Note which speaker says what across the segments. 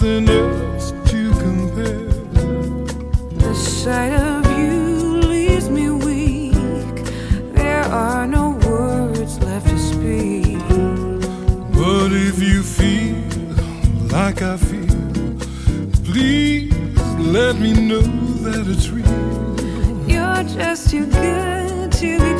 Speaker 1: Nothing else to compare.
Speaker 2: The sight of you leaves me weak. There are no words left to speak.
Speaker 1: But if you feel like I feel, please let me know that it's real.
Speaker 2: You're just too good to be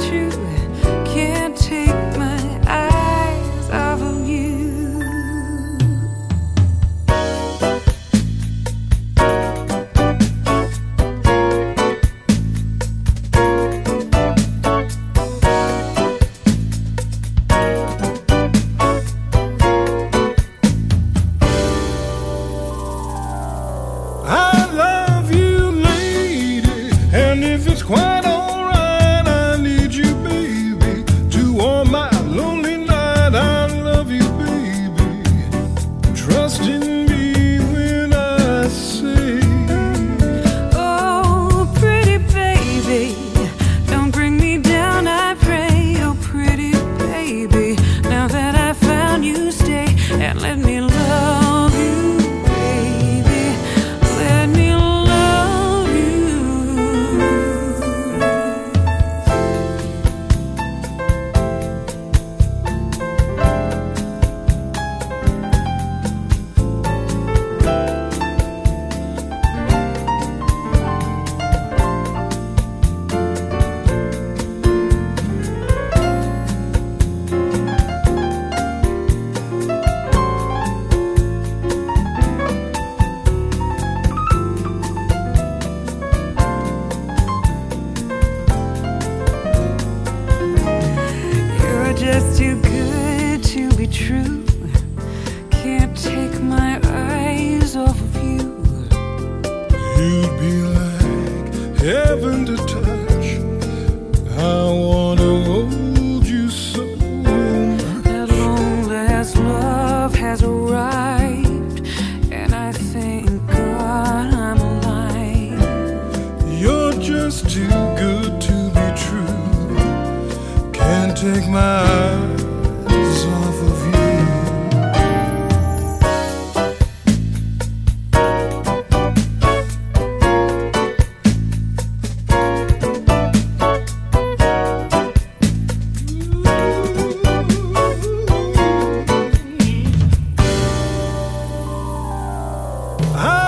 Speaker 2: just too good to be true. Can't take my eyes off of you.
Speaker 1: You'd be like heaven to touch. I wanna hold you so.
Speaker 2: That long last love has arrived, and I thank God I'm alive.
Speaker 1: You're just too good to be true take my eyes off of you. I